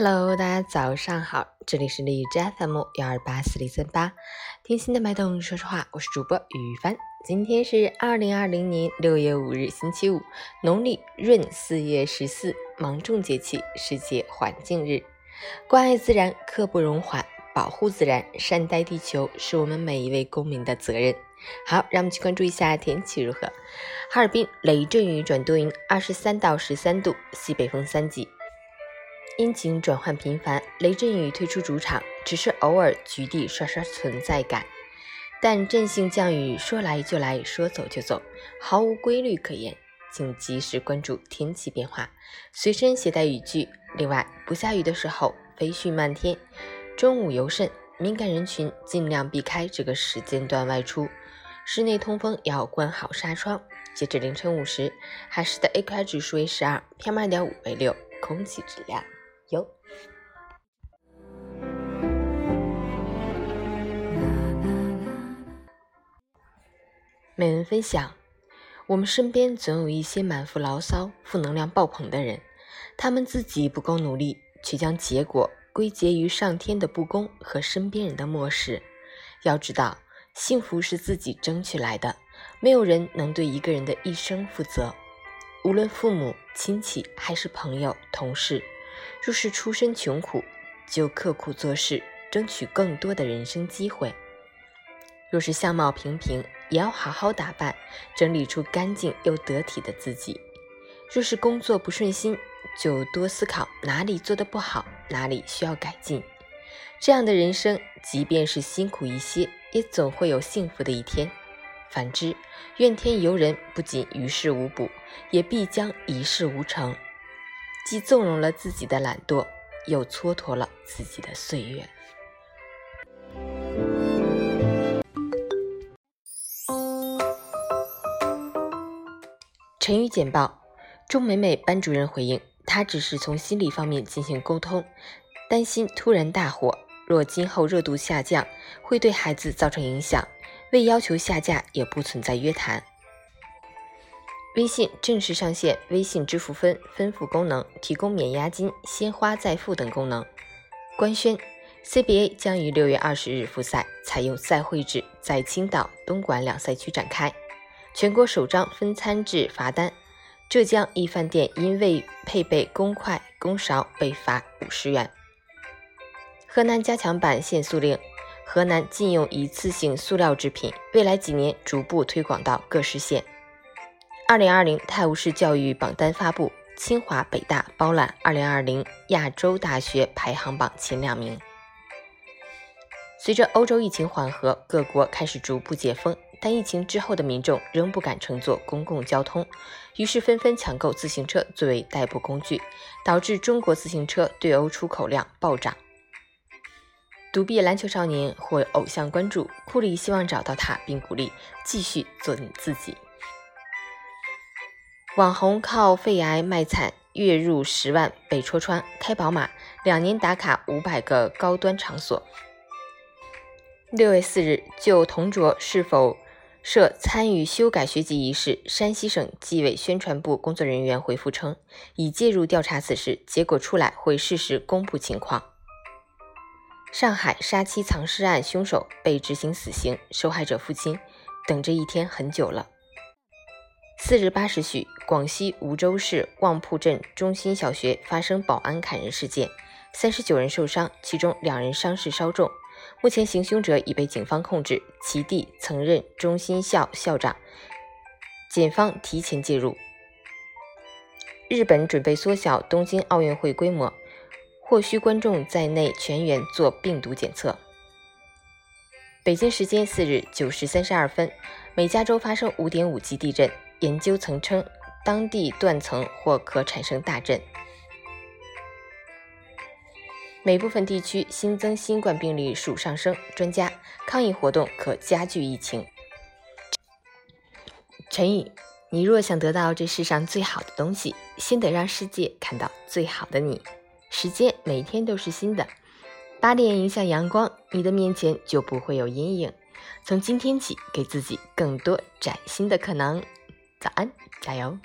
Hello，大家早上好，这里是荔枝 FM 幺二八四零三八，听心的脉动，说实话，我是主播雨帆。今天是二零二零年六月五日，星期五，农历闰四月十四，芒种节气，世界环境日。关爱自然，刻不容缓；保护自然，善待地球，是我们每一位公民的责任。好，让我们去关注一下天气如何。哈尔滨雷阵雨转多云，二十三到十三度，西北风三级。阴晴转换频繁，雷阵雨退出主场，只是偶尔局地刷刷存在感。但阵性降雨说来就来，说走就走，毫无规律可言，请及时关注天气变化，随身携带雨具。另外，不下雨的时候飞絮漫天，中午尤甚，敏感人群尽量避开这个时间段外出。室内通风要关好纱窗。截至凌晨五时，海市的 AQI 指数为十二，PM 二点五为六，空气质量。有。每人分享：我们身边总有一些满腹牢骚、负能量爆棚的人，他们自己不够努力，却将结果归结于上天的不公和身边人的漠视。要知道，幸福是自己争取来的，没有人能对一个人的一生负责，无论父母亲戚还是朋友、同事。若是出身穷苦，就刻苦做事，争取更多的人生机会；若是相貌平平，也要好好打扮，整理出干净又得体的自己；若是工作不顺心，就多思考哪里做得不好，哪里需要改进。这样的人生，即便是辛苦一些，也总会有幸福的一天。反之，怨天尤人，不仅于事无补，也必将一事无成。既纵容了自己的懒惰，又蹉跎了自己的岁月。成语简报：钟美美班主任回应，她只是从心理方面进行沟通，担心突然大火，若今后热度下降，会对孩子造成影响，未要求下架，也不存在约谈。微信正式上线微信支付分分付功能，提供免押金、先花再付等功能。官宣：CBA 将于六月二十日复赛，采用赛会制，在青岛、东莞两赛区展开。全国首张分餐制罚单，浙江一饭店因未配备公筷公勺被罚五十元。河南加强版限塑令，河南禁用一次性塑料制品，未来几年逐步推广到各市县。二零二零泰晤士教育榜单发布，清华、北大包揽二零二零亚洲大学排行榜前两名。随着欧洲疫情缓和，各国开始逐步解封，但疫情之后的民众仍不敢乘坐公共交通，于是纷纷抢购自行车作为代步工具，导致中国自行车对欧出口量暴涨。独臂篮球少年获偶像关注，库里希望找到他，并鼓励继续做你自己。网红靠肺癌卖惨，月入十万被戳穿，开宝马，两年打卡五百个高端场所。六月四日，就同卓是否涉参与修改学籍一事，山西省纪委宣传部工作人员回复称，已介入调查此事，结果出来会适时公布情况。上海杀妻藏尸案凶手被执行死刑，受害者父亲等这一天很久了。四日八时许，广西梧州市旺铺镇中心小学发生保安砍人事件，三十九人受伤，其中两人伤势稍重。目前行凶者已被警方控制，其弟曾任中心校校长，检方提前介入。日本准备缩小东京奥运会规模，或需观众在内全员做病毒检测。北京时间四日九时三十二分，美加州发生五点五级地震。研究曾称，当地断层或可产生大震。美部分地区新增新冠病例数上升，专家抗议活动可加剧疫情。陈宇：你若想得到这世上最好的东西，先得让世界看到最好的你。时间每天都是新的，八点迎向阳光，你的面前就不会有阴影。从今天起，给自己更多崭新的可能。早安，加油！